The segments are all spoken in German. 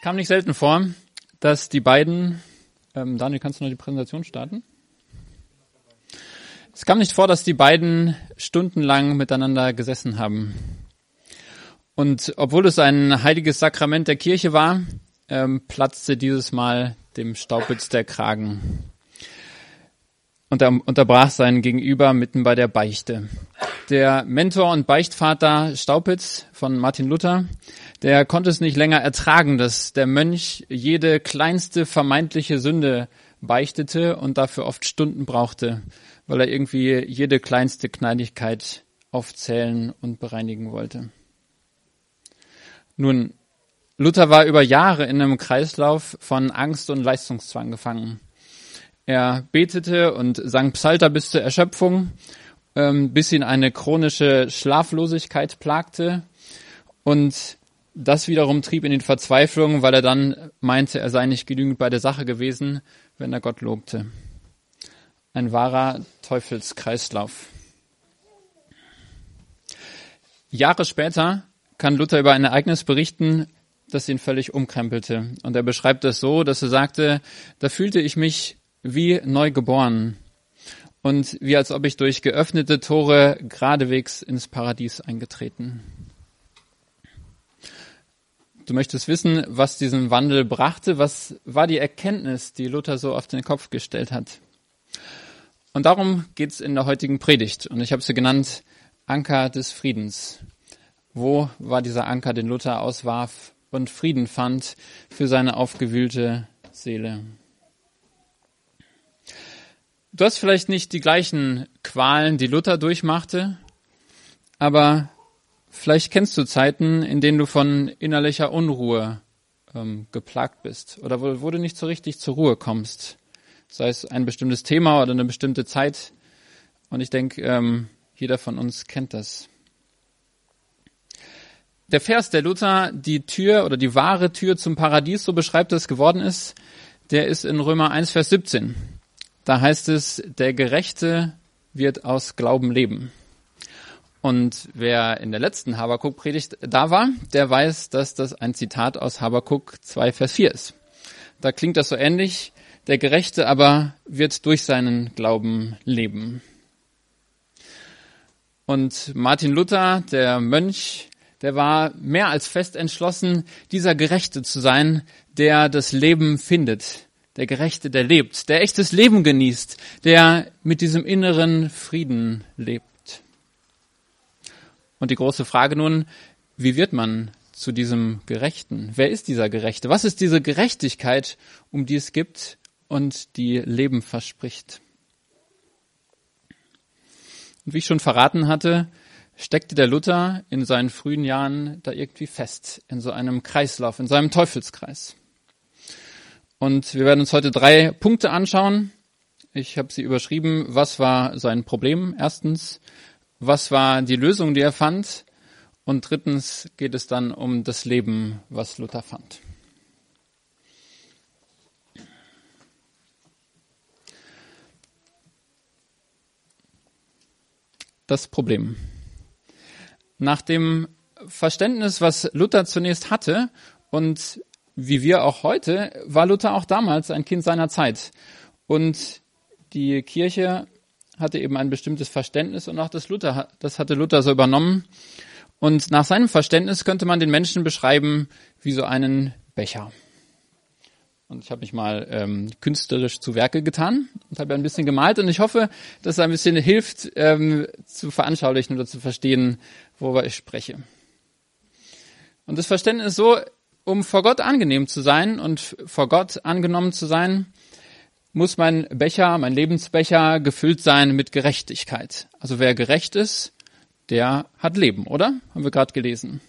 Es kam nicht selten vor, dass die beiden, ähm, Daniel, kannst du noch die Präsentation starten? Es kam nicht vor, dass die beiden stundenlang miteinander gesessen haben. Und obwohl es ein heiliges Sakrament der Kirche war, ähm, platzte dieses Mal dem Staubitz der Kragen. Und er unterbrach seinen Gegenüber mitten bei der Beichte. Der Mentor und Beichtvater Staupitz von Martin Luther, der konnte es nicht länger ertragen, dass der Mönch jede kleinste vermeintliche Sünde beichtete und dafür oft Stunden brauchte, weil er irgendwie jede kleinste Kleinigkeit aufzählen und bereinigen wollte. Nun, Luther war über Jahre in einem Kreislauf von Angst und Leistungszwang gefangen. Er betete und sang Psalter bis zur Erschöpfung, ähm, bis ihn eine chronische Schlaflosigkeit plagte. Und das wiederum trieb ihn in Verzweiflung, weil er dann meinte, er sei nicht genügend bei der Sache gewesen, wenn er Gott lobte. Ein wahrer Teufelskreislauf. Jahre später kann Luther über ein Ereignis berichten, das ihn völlig umkrempelte. Und er beschreibt es so, dass er sagte, da fühlte ich mich wie neu geboren und wie als ob ich durch geöffnete Tore geradewegs ins Paradies eingetreten. Du möchtest wissen, was diesen Wandel brachte, was war die Erkenntnis, die Luther so auf den Kopf gestellt hat. Und darum geht's in der heutigen Predigt. Und ich habe sie genannt Anker des Friedens. Wo war dieser Anker, den Luther auswarf und Frieden fand für seine aufgewühlte Seele? Du hast vielleicht nicht die gleichen Qualen, die Luther durchmachte, aber vielleicht kennst du Zeiten, in denen du von innerlicher Unruhe ähm, geplagt bist oder wo, wo du nicht so richtig zur Ruhe kommst, sei es ein bestimmtes Thema oder eine bestimmte Zeit. Und ich denke, ähm, jeder von uns kennt das. Der Vers, der Luther die Tür oder die wahre Tür zum Paradies, so beschreibt es, geworden ist, der ist in Römer 1, Vers 17. Da heißt es, der Gerechte wird aus Glauben leben. Und wer in der letzten Habakuk-Predigt da war, der weiß, dass das ein Zitat aus Habakuk 2, Vers 4 ist. Da klingt das so ähnlich. Der Gerechte aber wird durch seinen Glauben leben. Und Martin Luther, der Mönch, der war mehr als fest entschlossen, dieser Gerechte zu sein, der das Leben findet, der Gerechte, der lebt, der echtes Leben genießt, der mit diesem inneren Frieden lebt. Und die große Frage nun, wie wird man zu diesem Gerechten? Wer ist dieser Gerechte? Was ist diese Gerechtigkeit, um die es gibt und die Leben verspricht? Und wie ich schon verraten hatte, steckte der Luther in seinen frühen Jahren da irgendwie fest, in so einem Kreislauf, in seinem Teufelskreis. Und wir werden uns heute drei Punkte anschauen. Ich habe sie überschrieben. Was war sein Problem? Erstens. Was war die Lösung, die er fand? Und drittens geht es dann um das Leben, was Luther fand. Das Problem. Nach dem Verständnis, was Luther zunächst hatte und wie wir auch heute, war Luther auch damals ein Kind seiner Zeit. Und die Kirche hatte eben ein bestimmtes Verständnis und auch das Luther, das hatte Luther so übernommen. Und nach seinem Verständnis könnte man den Menschen beschreiben wie so einen Becher. Und ich habe mich mal ähm, künstlerisch zu Werke getan und habe ein bisschen gemalt und ich hoffe, dass es ein bisschen hilft, ähm, zu veranschaulichen oder zu verstehen, worüber ich spreche. Und das Verständnis ist so, um vor Gott angenehm zu sein und vor Gott angenommen zu sein, muss mein Becher, mein Lebensbecher gefüllt sein mit Gerechtigkeit. Also wer gerecht ist, der hat Leben, oder? Haben wir gerade gelesen.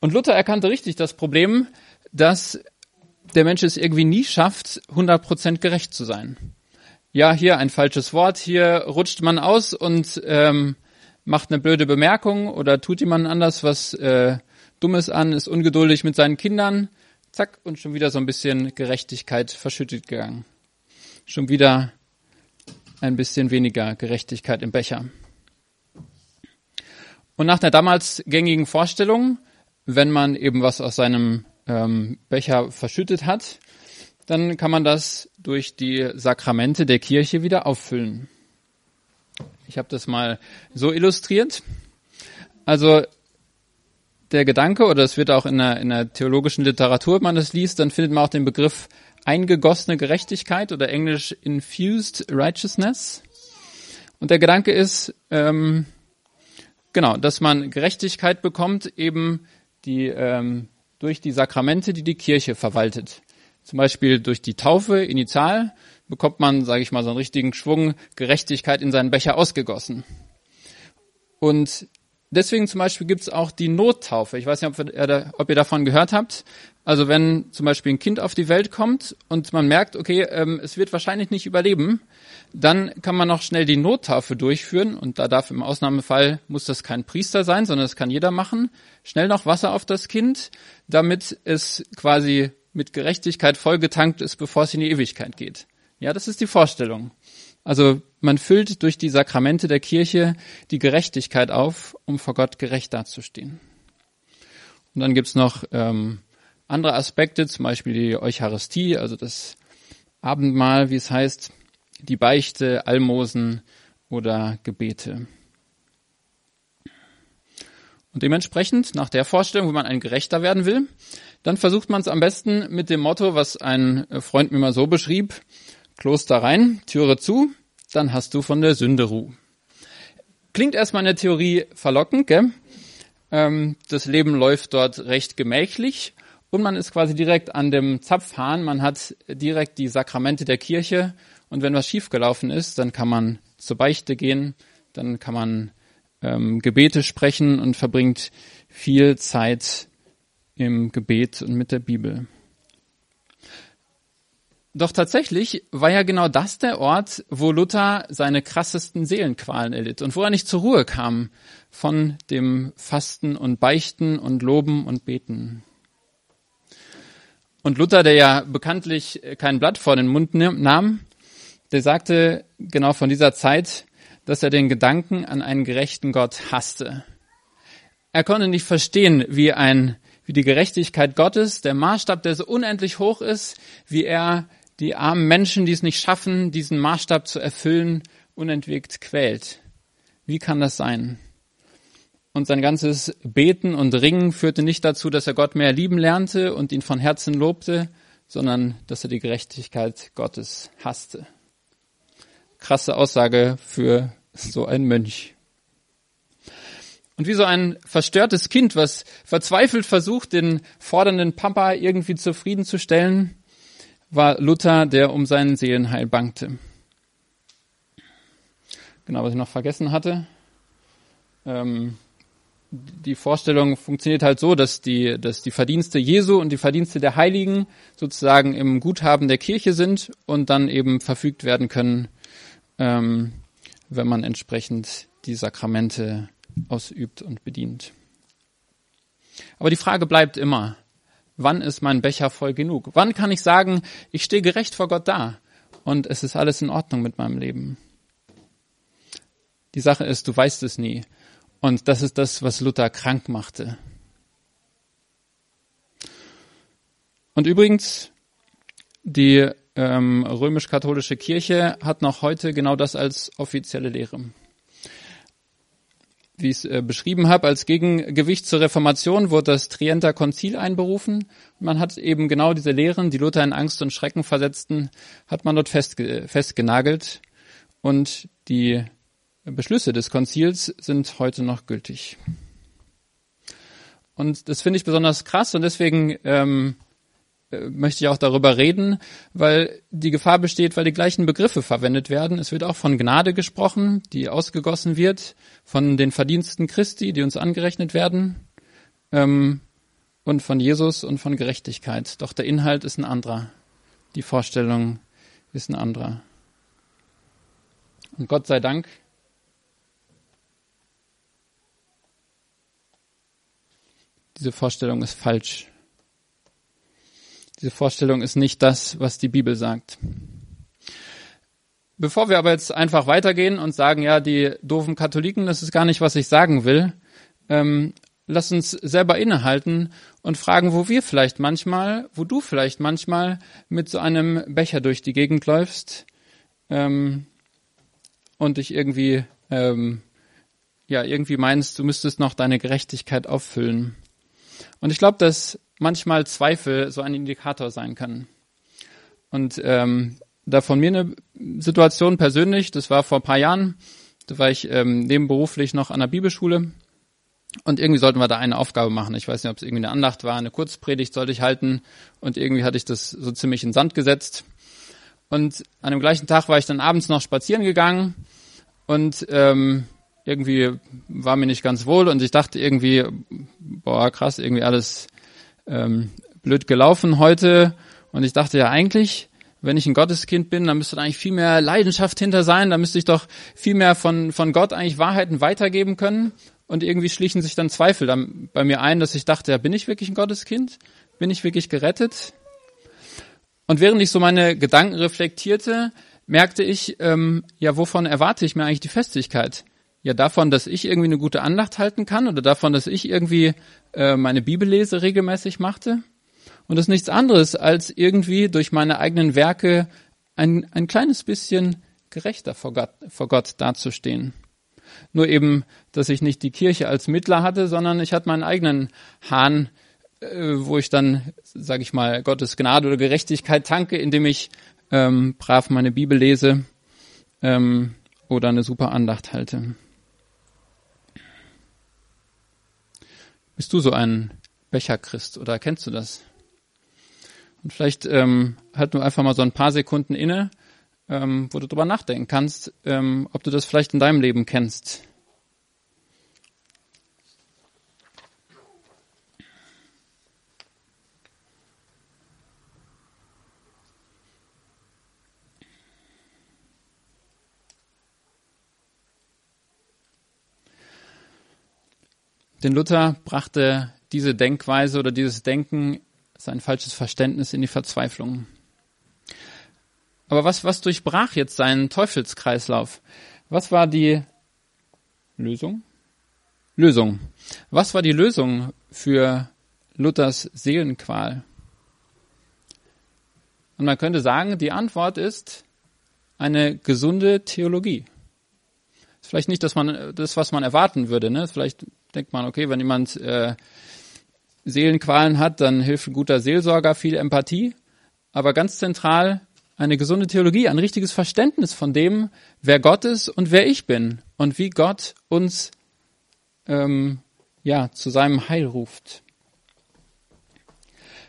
Und Luther erkannte richtig das Problem, dass der Mensch es irgendwie nie schafft, 100% gerecht zu sein. Ja, hier ein falsches Wort, hier rutscht man aus und ähm, macht eine blöde Bemerkung oder tut jemand anders was äh, Dummes an, ist ungeduldig mit seinen Kindern, zack, und schon wieder so ein bisschen Gerechtigkeit verschüttet gegangen. Schon wieder ein bisschen weniger Gerechtigkeit im Becher. Und nach der damals gängigen Vorstellung, wenn man eben was aus seinem ähm, Becher verschüttet hat, dann kann man das durch die Sakramente der Kirche wieder auffüllen. Ich habe das mal so illustriert. Also der Gedanke, oder es wird auch in der, in der theologischen Literatur, wenn man das liest, dann findet man auch den Begriff eingegossene Gerechtigkeit oder englisch infused righteousness. Und der Gedanke ist, ähm, genau, dass man Gerechtigkeit bekommt, eben die ähm, durch die Sakramente, die die Kirche verwaltet. Zum Beispiel durch die Taufe initial bekommt man, sage ich mal, so einen richtigen Schwung Gerechtigkeit in seinen Becher ausgegossen. Und deswegen zum Beispiel gibt es auch die Nottaufe. Ich weiß nicht, ob, ihr, ob ihr davon gehört habt. Also wenn zum Beispiel ein Kind auf die Welt kommt und man merkt, okay, ähm, es wird wahrscheinlich nicht überleben, dann kann man noch schnell die Nottaufe durchführen und da darf im Ausnahmefall, muss das kein Priester sein, sondern das kann jeder machen. Schnell noch Wasser auf das Kind, damit es quasi mit Gerechtigkeit vollgetankt ist, bevor es in die Ewigkeit geht. Ja, das ist die Vorstellung. Also man füllt durch die Sakramente der Kirche die Gerechtigkeit auf, um vor Gott gerecht dazustehen. Und dann gibt's noch ähm, andere Aspekte, zum Beispiel die Eucharistie, also das Abendmahl, wie es heißt, die Beichte, Almosen oder Gebete. Und dementsprechend, nach der Vorstellung, wenn man ein Gerechter werden will, dann versucht man es am besten mit dem Motto, was ein Freund mir mal so beschrieb, Kloster rein, Türe zu, dann hast du von der Sünde Ruhe. Klingt erstmal in der Theorie verlockend, gell? Ähm, das Leben läuft dort recht gemächlich und man ist quasi direkt an dem Zapfhahn, man hat direkt die Sakramente der Kirche und wenn was schiefgelaufen ist, dann kann man zur Beichte gehen, dann kann man ähm, Gebete sprechen und verbringt viel Zeit im Gebet und mit der Bibel. Doch tatsächlich war ja genau das der Ort, wo Luther seine krassesten Seelenqualen erlitt und wo er nicht zur Ruhe kam von dem Fasten und Beichten und Loben und Beten. Und Luther, der ja bekanntlich kein Blatt vor den Mund nahm, der sagte genau von dieser Zeit, dass er den Gedanken an einen gerechten Gott hasste. Er konnte nicht verstehen, wie ein, wie die Gerechtigkeit Gottes, der Maßstab, der so unendlich hoch ist, wie er die armen Menschen, die es nicht schaffen, diesen Maßstab zu erfüllen, unentwegt quält. Wie kann das sein? Und sein ganzes Beten und Ringen führte nicht dazu, dass er Gott mehr lieben lernte und ihn von Herzen lobte, sondern dass er die Gerechtigkeit Gottes hasste krasse Aussage für so einen Mönch. Und wie so ein verstörtes Kind, was verzweifelt versucht, den fordernden Papa irgendwie zufriedenzustellen, war Luther, der um seinen Seelenheil bangte. Genau, was ich noch vergessen hatte. Ähm, die Vorstellung funktioniert halt so, dass die, dass die Verdienste Jesu und die Verdienste der Heiligen sozusagen im Guthaben der Kirche sind und dann eben verfügt werden können ähm, wenn man entsprechend die Sakramente ausübt und bedient. Aber die Frage bleibt immer, wann ist mein Becher voll genug? Wann kann ich sagen, ich stehe gerecht vor Gott da und es ist alles in Ordnung mit meinem Leben? Die Sache ist, du weißt es nie. Und das ist das, was Luther krank machte. Und übrigens, die ähm, römisch-katholische Kirche hat noch heute genau das als offizielle Lehre. Wie ich es äh, beschrieben habe, als Gegengewicht zur Reformation wurde das Trienter Konzil einberufen. Man hat eben genau diese Lehren, die Luther in Angst und Schrecken versetzten, hat man dort festge festgenagelt. Und die Beschlüsse des Konzils sind heute noch gültig. Und das finde ich besonders krass und deswegen ähm, äh, möchte ich auch darüber reden, weil die Gefahr besteht, weil die gleichen Begriffe verwendet werden. Es wird auch von Gnade gesprochen, die ausgegossen wird, von den Verdiensten Christi, die uns angerechnet werden, ähm, und von Jesus und von Gerechtigkeit. Doch der Inhalt ist ein anderer. Die Vorstellung ist ein anderer. Und Gott sei Dank, diese Vorstellung ist falsch. Diese Vorstellung ist nicht das, was die Bibel sagt. Bevor wir aber jetzt einfach weitergehen und sagen, ja, die doofen Katholiken, das ist gar nicht, was ich sagen will, ähm, lass uns selber innehalten und fragen, wo wir vielleicht manchmal, wo du vielleicht manchmal mit so einem Becher durch die Gegend läufst ähm, und dich irgendwie, ähm, ja, irgendwie meinst, du müsstest noch deine Gerechtigkeit auffüllen. Und ich glaube, dass manchmal Zweifel so ein Indikator sein kann. Und ähm, da von mir eine Situation persönlich, das war vor ein paar Jahren, da war ich ähm, nebenberuflich noch an der Bibelschule und irgendwie sollten wir da eine Aufgabe machen. Ich weiß nicht, ob es irgendwie eine Andacht war, eine Kurzpredigt sollte ich halten und irgendwie hatte ich das so ziemlich in Sand gesetzt. Und an dem gleichen Tag war ich dann abends noch spazieren gegangen und ähm, irgendwie war mir nicht ganz wohl und ich dachte irgendwie, boah, krass, irgendwie alles ähm, blöd gelaufen heute. Und ich dachte ja eigentlich, wenn ich ein Gotteskind bin, dann müsste da eigentlich viel mehr Leidenschaft hinter sein, da müsste ich doch viel mehr von, von Gott eigentlich Wahrheiten weitergeben können. Und irgendwie schlichen sich dann Zweifel dann bei mir ein, dass ich dachte, ja, bin ich wirklich ein Gotteskind? Bin ich wirklich gerettet? Und während ich so meine Gedanken reflektierte, merkte ich, ähm, ja, wovon erwarte ich mir eigentlich die Festigkeit? Ja, davon, dass ich irgendwie eine gute Andacht halten kann oder davon, dass ich irgendwie äh, meine Bibellese regelmäßig machte? Und das ist nichts anderes, als irgendwie durch meine eigenen Werke ein, ein kleines bisschen gerechter vor Gott, vor Gott dazustehen. Nur eben, dass ich nicht die Kirche als Mittler hatte, sondern ich hatte meinen eigenen Hahn, äh, wo ich dann, sage ich mal, Gottes Gnade oder Gerechtigkeit tanke, indem ich ähm, brav meine Bibel lese ähm, oder eine super Andacht halte. Bist du so ein Becherchrist oder kennst du das? Und vielleicht ähm, halt nur einfach mal so ein paar Sekunden inne, ähm, wo du drüber nachdenken kannst, ähm, ob du das vielleicht in deinem Leben kennst. Denn Luther brachte diese Denkweise oder dieses Denken sein falsches Verständnis in die Verzweiflung. Aber was, was durchbrach jetzt seinen Teufelskreislauf? Was war die Lösung? Lösung. Was war die Lösung für Luthers Seelenqual? Und man könnte sagen, die Antwort ist eine gesunde Theologie. Ist vielleicht nicht, das, was man erwarten würde. Ne? Vielleicht denkt man, okay, wenn jemand äh, Seelenqualen hat, dann hilft ein guter Seelsorger viel Empathie. Aber ganz zentral eine gesunde Theologie, ein richtiges Verständnis von dem, wer Gott ist und wer ich bin und wie Gott uns ähm, ja zu seinem Heil ruft.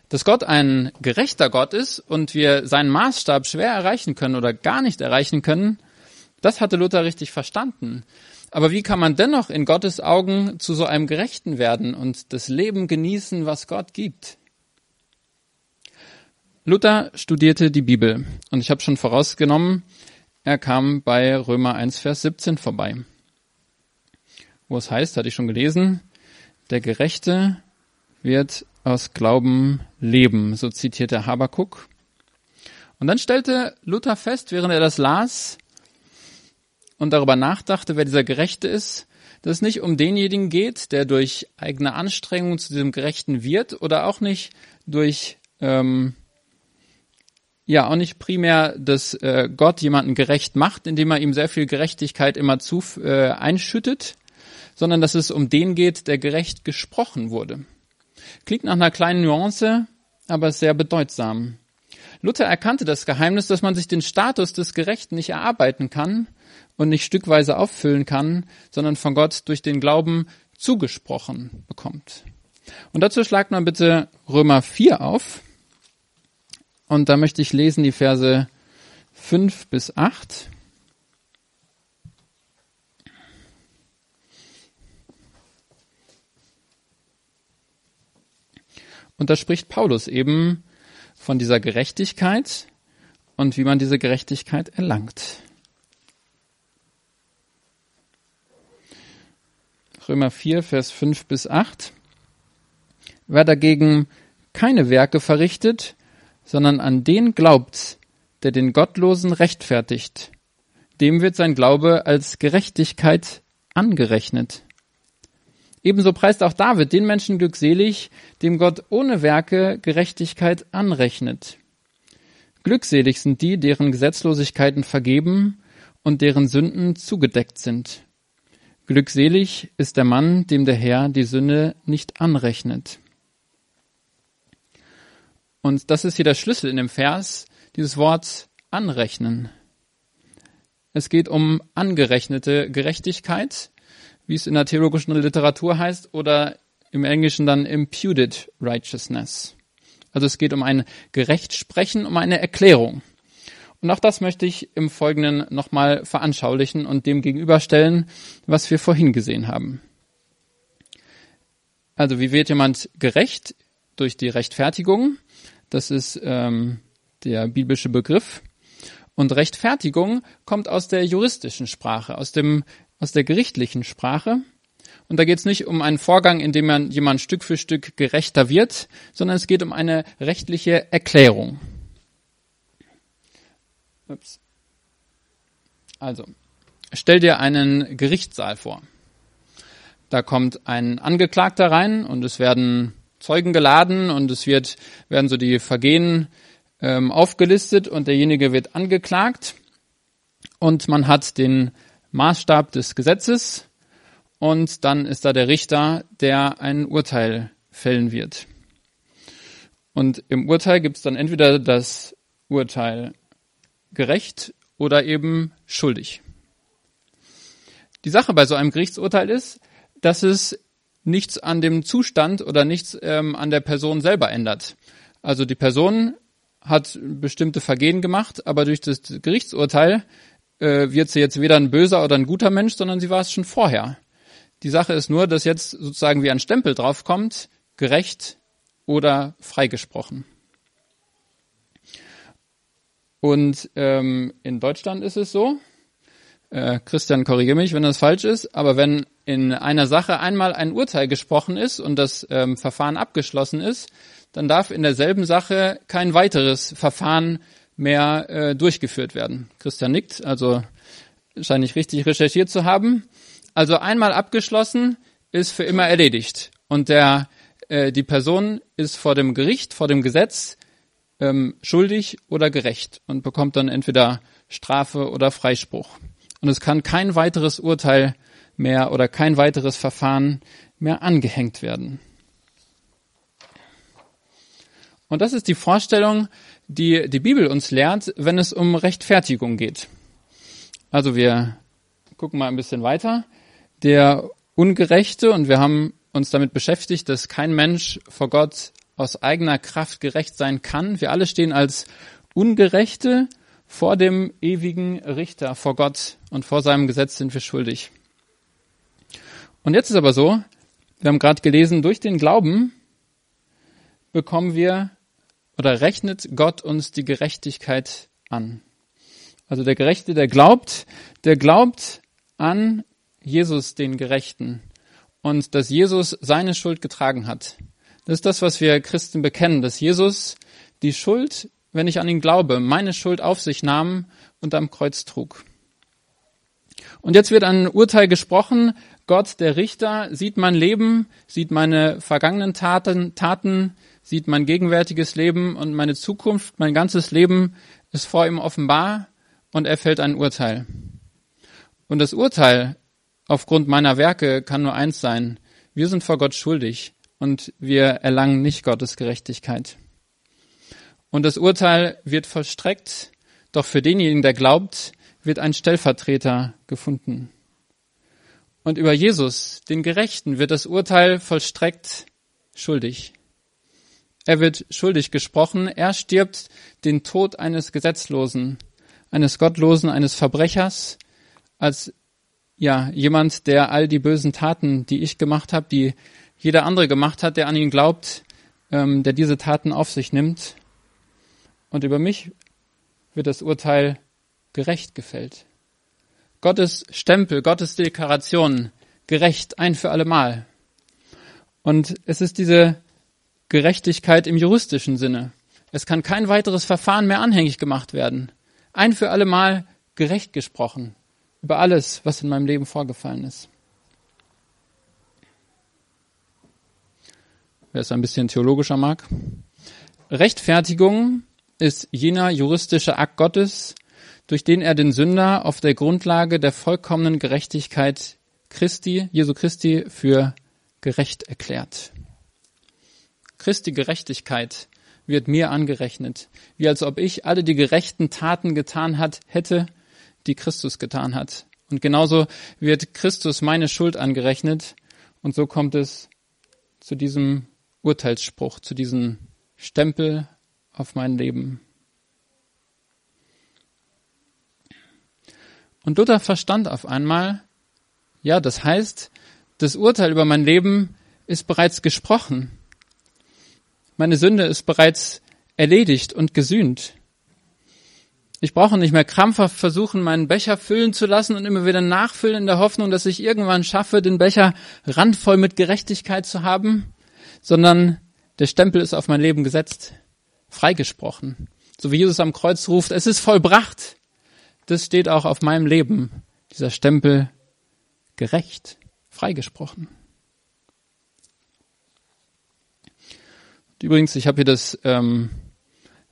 Dass Gott ein gerechter Gott ist und wir seinen Maßstab schwer erreichen können oder gar nicht erreichen können, das hatte Luther richtig verstanden. Aber wie kann man dennoch in Gottes Augen zu so einem Gerechten werden und das Leben genießen, was Gott gibt? Luther studierte die Bibel und ich habe schon vorausgenommen, er kam bei Römer 1, Vers 17 vorbei, wo es heißt, hatte ich schon gelesen, der Gerechte wird aus Glauben leben, so zitierte Habakuk. Und dann stellte Luther fest, während er das las, und darüber nachdachte, wer dieser Gerechte ist, dass es nicht um denjenigen geht, der durch eigene Anstrengungen zu diesem Gerechten wird oder auch nicht durch, ähm, ja, auch nicht primär, dass äh, Gott jemanden gerecht macht, indem er ihm sehr viel Gerechtigkeit immer zu äh, einschüttet, sondern dass es um den geht, der gerecht gesprochen wurde. Klingt nach einer kleinen Nuance, aber sehr bedeutsam. Luther erkannte das Geheimnis, dass man sich den Status des Gerechten nicht erarbeiten kann, und nicht stückweise auffüllen kann, sondern von Gott durch den Glauben zugesprochen bekommt. Und dazu schlagt man bitte Römer 4 auf. Und da möchte ich lesen die Verse 5 bis 8. Und da spricht Paulus eben von dieser Gerechtigkeit und wie man diese Gerechtigkeit erlangt. Römer 4, Vers 5 bis 8. Wer dagegen keine Werke verrichtet, sondern an den glaubt, der den Gottlosen rechtfertigt, dem wird sein Glaube als Gerechtigkeit angerechnet. Ebenso preist auch David den Menschen glückselig, dem Gott ohne Werke Gerechtigkeit anrechnet. Glückselig sind die, deren Gesetzlosigkeiten vergeben und deren Sünden zugedeckt sind. Glückselig ist der Mann, dem der Herr die Sünde nicht anrechnet. Und das ist hier der Schlüssel in dem Vers, dieses Wort anrechnen. Es geht um angerechnete Gerechtigkeit, wie es in der theologischen Literatur heißt, oder im Englischen dann imputed righteousness. Also es geht um ein Gerechtsprechen, um eine Erklärung. Und auch das möchte ich im Folgenden nochmal veranschaulichen und dem gegenüberstellen, was wir vorhin gesehen haben. Also wie wird jemand gerecht? Durch die Rechtfertigung. Das ist ähm, der biblische Begriff. Und Rechtfertigung kommt aus der juristischen Sprache, aus dem aus der gerichtlichen Sprache. Und da geht es nicht um einen Vorgang, in dem man jemand Stück für Stück gerechter wird, sondern es geht um eine rechtliche Erklärung. Ups. Also, stell dir einen Gerichtssaal vor. Da kommt ein Angeklagter rein und es werden Zeugen geladen und es wird, werden so die Vergehen ähm, aufgelistet und derjenige wird angeklagt und man hat den Maßstab des Gesetzes und dann ist da der Richter, der ein Urteil fällen wird. Und im Urteil gibt es dann entweder das Urteil gerecht oder eben schuldig. Die Sache bei so einem Gerichtsurteil ist, dass es nichts an dem Zustand oder nichts ähm, an der Person selber ändert. Also die Person hat bestimmte Vergehen gemacht, aber durch das Gerichtsurteil äh, wird sie jetzt weder ein böser oder ein guter Mensch, sondern sie war es schon vorher. Die Sache ist nur, dass jetzt sozusagen wie ein Stempel draufkommt, gerecht oder freigesprochen. Und ähm, in Deutschland ist es so, äh, Christian, korrigiere mich, wenn das falsch ist, aber wenn in einer Sache einmal ein Urteil gesprochen ist und das ähm, Verfahren abgeschlossen ist, dann darf in derselben Sache kein weiteres Verfahren mehr äh, durchgeführt werden. Christian nickt, also scheint nicht richtig recherchiert zu haben. Also einmal abgeschlossen ist für immer erledigt und der äh, die Person ist vor dem Gericht, vor dem Gesetz ähm, schuldig oder gerecht und bekommt dann entweder Strafe oder Freispruch. Und es kann kein weiteres Urteil mehr oder kein weiteres Verfahren mehr angehängt werden. Und das ist die Vorstellung, die die Bibel uns lehrt, wenn es um Rechtfertigung geht. Also wir gucken mal ein bisschen weiter. Der Ungerechte, und wir haben uns damit beschäftigt, dass kein Mensch vor Gott aus eigener Kraft gerecht sein kann. Wir alle stehen als Ungerechte vor dem ewigen Richter, vor Gott und vor seinem Gesetz sind wir schuldig. Und jetzt ist aber so, wir haben gerade gelesen, durch den Glauben bekommen wir oder rechnet Gott uns die Gerechtigkeit an. Also der Gerechte, der glaubt, der glaubt an Jesus, den Gerechten, und dass Jesus seine Schuld getragen hat. Das ist das, was wir Christen bekennen, dass Jesus die Schuld, wenn ich an ihn glaube, meine Schuld auf sich nahm und am Kreuz trug. Und jetzt wird ein Urteil gesprochen. Gott, der Richter, sieht mein Leben, sieht meine vergangenen Taten, Taten sieht mein gegenwärtiges Leben und meine Zukunft, mein ganzes Leben ist vor ihm offenbar und er fällt ein Urteil. Und das Urteil aufgrund meiner Werke kann nur eins sein. Wir sind vor Gott schuldig und wir erlangen nicht Gottes Gerechtigkeit. Und das Urteil wird vollstreckt, doch für denjenigen, der glaubt, wird ein Stellvertreter gefunden. Und über Jesus, den Gerechten, wird das Urteil vollstreckt schuldig. Er wird schuldig gesprochen. Er stirbt den Tod eines Gesetzlosen, eines Gottlosen, eines Verbrechers, als ja jemand, der all die bösen Taten, die ich gemacht habe, die jeder andere gemacht hat, der an ihn glaubt, ähm, der diese Taten auf sich nimmt. Und über mich wird das Urteil gerecht gefällt. Gottes Stempel, Gottes Deklaration, gerecht ein für allemal. Und es ist diese Gerechtigkeit im juristischen Sinne. Es kann kein weiteres Verfahren mehr anhängig gemacht werden. Ein für alle Mal gerecht gesprochen über alles, was in meinem Leben vorgefallen ist. wer es ein bisschen theologischer mag. Rechtfertigung ist jener juristische Akt Gottes, durch den er den Sünder auf der Grundlage der vollkommenen Gerechtigkeit Christi, Jesu Christi, für gerecht erklärt. Christi Gerechtigkeit wird mir angerechnet, wie als ob ich alle die gerechten Taten getan hat, hätte, die Christus getan hat. Und genauso wird Christus meine Schuld angerechnet. Und so kommt es zu diesem Urteilsspruch, zu diesem Stempel auf mein Leben. Und Luther verstand auf einmal, ja, das heißt, das Urteil über mein Leben ist bereits gesprochen. Meine Sünde ist bereits erledigt und gesühnt. Ich brauche nicht mehr krampfhaft versuchen, meinen Becher füllen zu lassen und immer wieder nachfüllen in der Hoffnung, dass ich irgendwann schaffe, den Becher randvoll mit Gerechtigkeit zu haben, sondern der Stempel ist auf mein Leben gesetzt, freigesprochen. So wie Jesus am Kreuz ruft, es ist vollbracht. Das steht auch auf meinem Leben, dieser Stempel gerecht, freigesprochen. Übrigens, ich habe hier das ähm,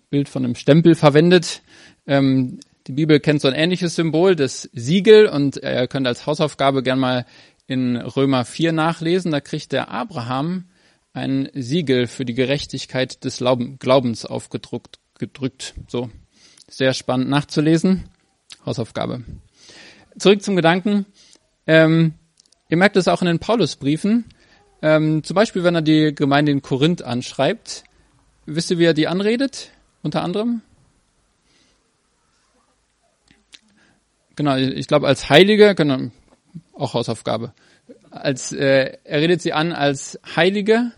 Bild von einem Stempel verwendet. Ähm, die Bibel kennt so ein ähnliches Symbol, das Siegel, und ihr könnt als Hausaufgabe gern mal in Römer 4 nachlesen. Da kriegt der Abraham ein Siegel für die Gerechtigkeit des Glaubens aufgedruckt. Gedrückt. So, sehr spannend nachzulesen. Hausaufgabe. Zurück zum Gedanken. Ähm, ihr merkt es auch in den Paulusbriefen. Ähm, zum Beispiel, wenn er die Gemeinde in Korinth anschreibt, wisst ihr, wie er die anredet? Unter anderem? Genau, ich glaube als Heilige, genau, auch Hausaufgabe. Als äh, er redet sie an als Heilige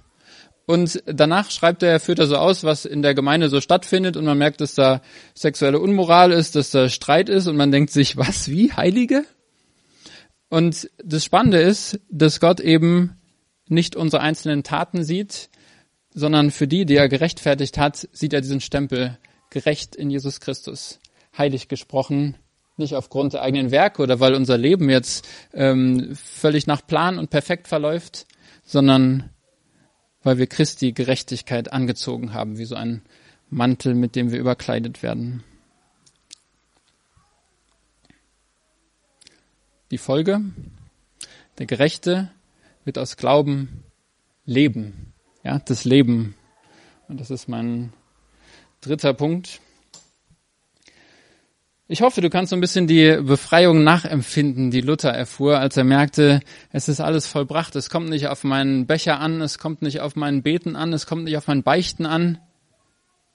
und danach schreibt er, führt er so aus, was in der Gemeinde so stattfindet und man merkt, dass da sexuelle Unmoral ist, dass da Streit ist und man denkt sich, was, wie Heilige? Und das Spannende ist, dass Gott eben nicht unsere einzelnen Taten sieht, sondern für die, die er gerechtfertigt hat, sieht er diesen Stempel gerecht in Jesus Christus, heilig gesprochen, nicht aufgrund der eigenen Werke oder weil unser Leben jetzt ähm, völlig nach Plan und perfekt verläuft, sondern weil wir Christi Gerechtigkeit angezogen haben, wie so ein Mantel, mit dem wir überkleidet werden. Die Folge, der Gerechte wird aus Glauben leben. Ja, das Leben. Und das ist mein dritter Punkt. Ich hoffe, du kannst so ein bisschen die Befreiung nachempfinden, die Luther erfuhr, als er merkte, es ist alles vollbracht. Es kommt nicht auf meinen Becher an, es kommt nicht auf meinen Beten an, es kommt nicht auf mein Beichten an.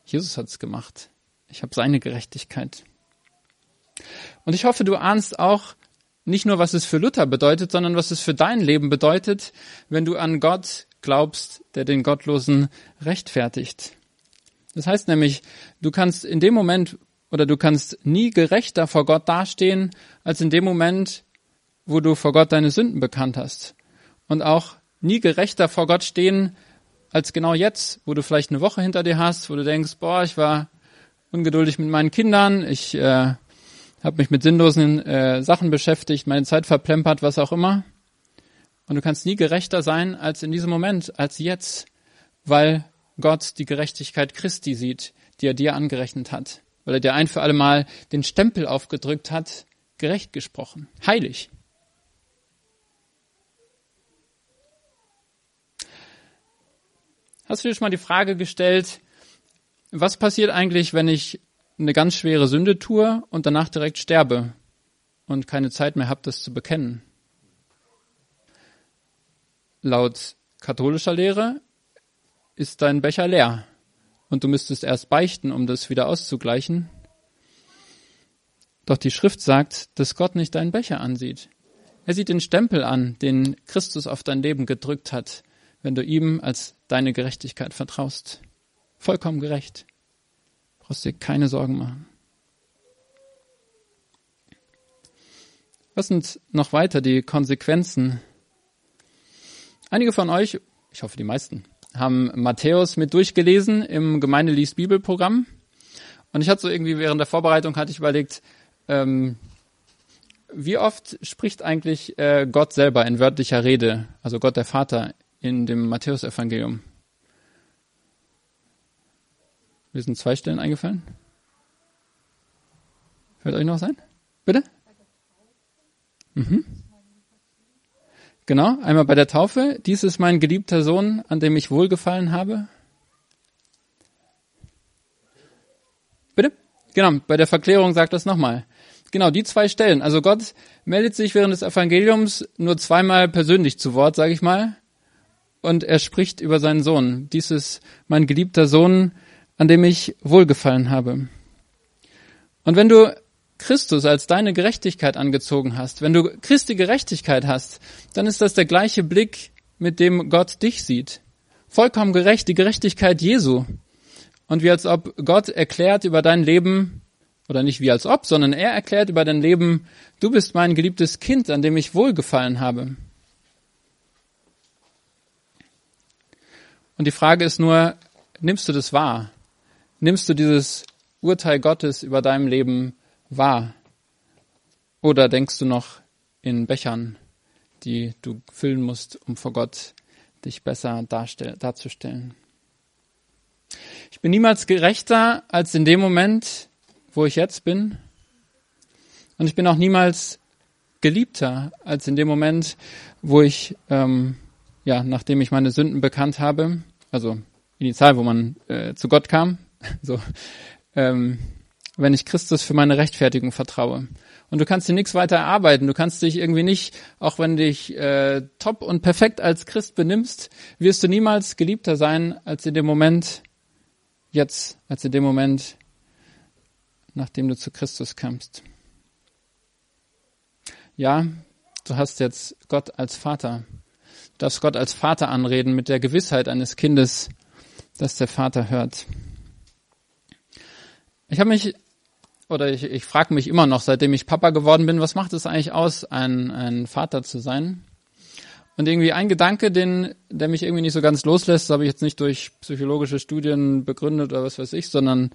Jesus hat es gemacht. Ich habe seine Gerechtigkeit. Und ich hoffe, du ahnst auch, nicht nur, was es für Luther bedeutet, sondern was es für dein Leben bedeutet, wenn du an Gott glaubst, der den Gottlosen rechtfertigt. Das heißt nämlich, du kannst in dem Moment oder du kannst nie gerechter vor Gott dastehen, als in dem Moment, wo du vor Gott deine Sünden bekannt hast. Und auch nie gerechter vor Gott stehen, als genau jetzt, wo du vielleicht eine Woche hinter dir hast, wo du denkst, boah, ich war ungeduldig mit meinen Kindern, ich äh, habe mich mit sinnlosen äh, Sachen beschäftigt, meine Zeit verplempert, was auch immer. Und du kannst nie gerechter sein als in diesem Moment, als jetzt, weil Gott die Gerechtigkeit Christi sieht, die er dir angerechnet hat, weil er dir ein für alle Mal den Stempel aufgedrückt hat, gerecht gesprochen, heilig. Hast du dir schon mal die Frage gestellt, was passiert eigentlich, wenn ich eine ganz schwere Sünde tue und danach direkt sterbe und keine Zeit mehr habe, das zu bekennen. Laut katholischer Lehre ist dein Becher leer und du müsstest erst beichten, um das wieder auszugleichen. Doch die Schrift sagt, dass Gott nicht deinen Becher ansieht. Er sieht den Stempel an, den Christus auf dein Leben gedrückt hat, wenn du ihm als deine Gerechtigkeit vertraust. Vollkommen gerecht. Brauchst dir keine Sorgen machen. Was sind noch weiter die Konsequenzen? Einige von euch, ich hoffe die meisten, haben Matthäus mit durchgelesen im Gemeindelies Bibelprogramm. Und ich hatte so irgendwie während der Vorbereitung hatte ich überlegt, ähm, wie oft spricht eigentlich äh, Gott selber in wörtlicher Rede, also Gott der Vater in dem Matthäusevangelium? Mir sind zwei Stellen eingefallen. Fällt euch noch sein? Bitte? Mhm. Genau, einmal bei der Taufe. Dies ist mein geliebter Sohn, an dem ich wohlgefallen habe. Bitte? Genau, bei der Verklärung sagt das nochmal. Genau, die zwei Stellen. Also Gott meldet sich während des Evangeliums nur zweimal persönlich zu Wort, sage ich mal. Und er spricht über seinen Sohn. Dies ist mein geliebter Sohn, an dem ich wohlgefallen habe. Und wenn du Christus als deine Gerechtigkeit angezogen hast, wenn du Christi Gerechtigkeit hast, dann ist das der gleiche Blick, mit dem Gott dich sieht. Vollkommen gerecht, die Gerechtigkeit Jesu. Und wie als ob Gott erklärt über dein Leben, oder nicht wie als ob, sondern er erklärt über dein Leben, du bist mein geliebtes Kind, an dem ich wohlgefallen habe. Und die Frage ist nur, nimmst du das wahr? Nimmst du dieses Urteil Gottes über deinem Leben wahr? Oder denkst du noch in Bechern, die du füllen musst, um vor Gott dich besser darzustellen? Ich bin niemals gerechter als in dem Moment, wo ich jetzt bin. Und ich bin auch niemals geliebter als in dem Moment, wo ich, ähm, ja, nachdem ich meine Sünden bekannt habe, also initial, wo man äh, zu Gott kam, so, ähm, wenn ich Christus für meine Rechtfertigung vertraue. Und du kannst dir nichts weiter erarbeiten. Du kannst dich irgendwie nicht, auch wenn du dich äh, top und perfekt als Christ benimmst, wirst du niemals geliebter sein als in dem Moment jetzt, als in dem Moment, nachdem du zu Christus kamst. Ja, du hast jetzt Gott als Vater. Du darfst Gott als Vater anreden mit der Gewissheit eines Kindes, dass der Vater hört. Ich habe mich oder ich, ich frage mich immer noch, seitdem ich Papa geworden bin, was macht es eigentlich aus, ein, ein Vater zu sein? Und irgendwie ein Gedanke, den, der mich irgendwie nicht so ganz loslässt, habe ich jetzt nicht durch psychologische Studien begründet oder was weiß ich, sondern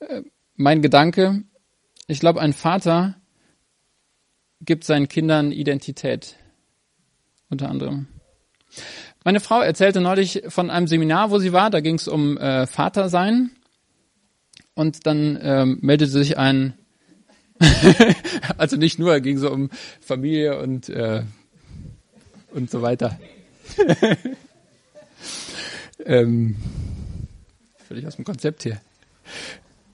äh, mein Gedanke, ich glaube, ein Vater gibt seinen Kindern Identität. Unter anderem. Meine Frau erzählte neulich von einem Seminar, wo sie war, da ging es um äh, Vatersein und dann ähm, meldete sich ein, also nicht nur, ging so um Familie und äh, und so weiter. ähm, völlig aus dem Konzept hier.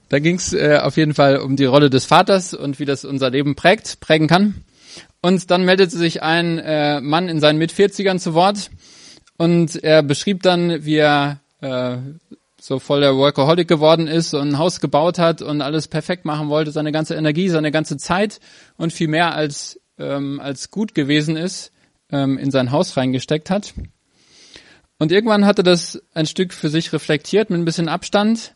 Da ging es äh, auf jeden Fall um die Rolle des Vaters und wie das unser Leben prägt, prägen kann. Und dann meldete sich ein äh, Mann in seinen Mit-40ern zu Wort und er beschrieb dann, wie er äh, so voll der Workaholic geworden ist und ein Haus gebaut hat und alles perfekt machen wollte, seine ganze Energie, seine ganze Zeit und viel mehr als, ähm, als gut gewesen ist, ähm, in sein Haus reingesteckt hat. Und irgendwann hatte das ein Stück für sich reflektiert mit ein bisschen Abstand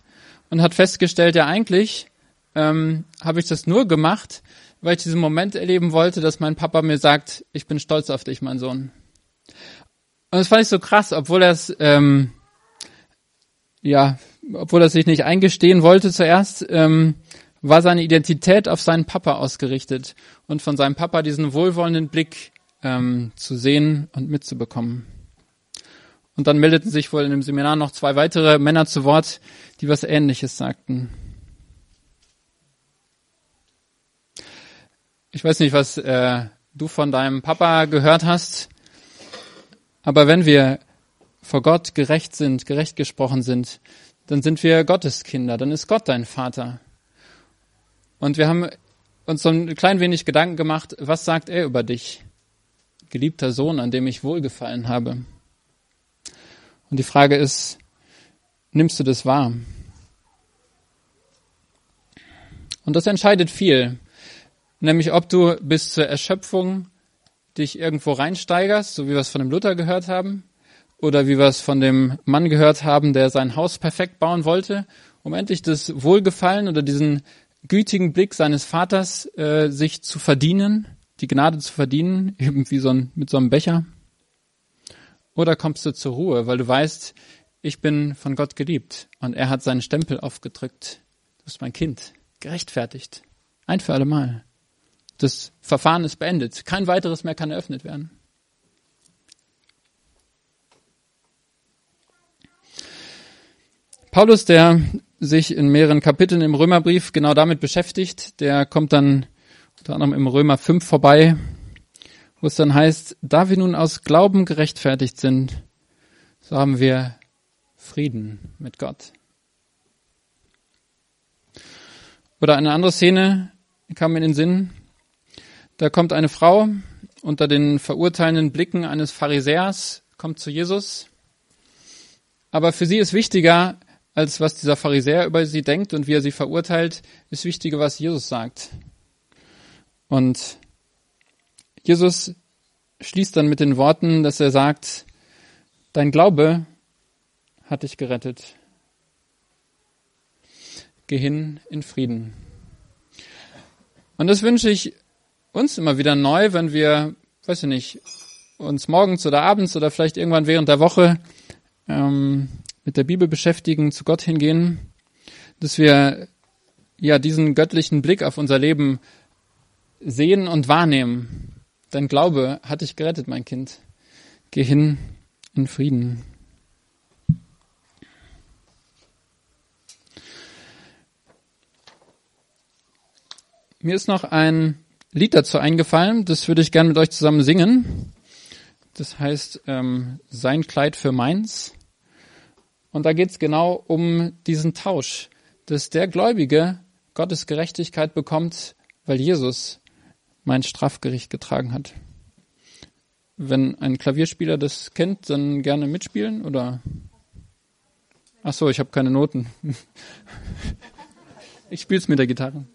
und hat festgestellt, ja eigentlich ähm, habe ich das nur gemacht, weil ich diesen Moment erleben wollte, dass mein Papa mir sagt, ich bin stolz auf dich, mein Sohn. Und das fand ich so krass, obwohl er es ähm, ja, obwohl er sich nicht eingestehen wollte zuerst, ähm, war seine Identität auf seinen Papa ausgerichtet und von seinem Papa diesen wohlwollenden Blick ähm, zu sehen und mitzubekommen. Und dann meldeten sich wohl in dem Seminar noch zwei weitere Männer zu Wort, die was Ähnliches sagten. Ich weiß nicht, was äh, du von deinem Papa gehört hast, aber wenn wir vor Gott gerecht sind, gerecht gesprochen sind, dann sind wir Gottes Kinder, dann ist Gott dein Vater. Und wir haben uns so ein klein wenig Gedanken gemacht, was sagt er über dich? Geliebter Sohn, an dem ich wohlgefallen habe. Und die Frage ist, nimmst du das wahr? Und das entscheidet viel, nämlich ob du bis zur Erschöpfung dich irgendwo reinsteigerst, so wie wir es von dem Luther gehört haben, oder wie wir es von dem Mann gehört haben, der sein Haus perfekt bauen wollte, um endlich das Wohlgefallen oder diesen gütigen Blick seines Vaters äh, sich zu verdienen, die Gnade zu verdienen, eben wie so ein, mit so einem Becher? Oder kommst du zur Ruhe, weil du weißt, ich bin von Gott geliebt und er hat seinen Stempel aufgedrückt. Du bist mein Kind, gerechtfertigt. Ein für alle Mal. Das Verfahren ist beendet. Kein weiteres mehr kann eröffnet werden. Paulus, der sich in mehreren Kapiteln im Römerbrief genau damit beschäftigt. Der kommt dann unter anderem im Römer 5 vorbei, wo es dann heißt, da wir nun aus Glauben gerechtfertigt sind, so haben wir Frieden mit Gott. Oder eine andere Szene kam mir in den Sinn. Da kommt eine Frau unter den verurteilenden Blicken eines Pharisäers, kommt zu Jesus. Aber für sie ist wichtiger, als was dieser Pharisäer über sie denkt und wie er sie verurteilt, ist wichtiger, was Jesus sagt. Und Jesus schließt dann mit den Worten, dass er sagt, dein Glaube hat dich gerettet. Geh hin in Frieden. Und das wünsche ich uns immer wieder neu, wenn wir, weiß ich nicht, uns morgens oder abends oder vielleicht irgendwann während der Woche ähm, mit der Bibel beschäftigen, zu Gott hingehen, dass wir ja diesen göttlichen Blick auf unser Leben sehen und wahrnehmen. Dein Glaube hat dich gerettet, mein Kind. Geh hin in Frieden. Mir ist noch ein Lied dazu eingefallen, das würde ich gerne mit euch zusammen singen. Das heißt ähm, Sein Kleid für meins. Und da geht es genau um diesen Tausch, dass der Gläubige Gottes Gerechtigkeit bekommt, weil Jesus mein Strafgericht getragen hat. Wenn ein Klavierspieler das kennt, dann gerne mitspielen oder? Ach so, ich habe keine Noten. Ich spiele es mit der Gitarre.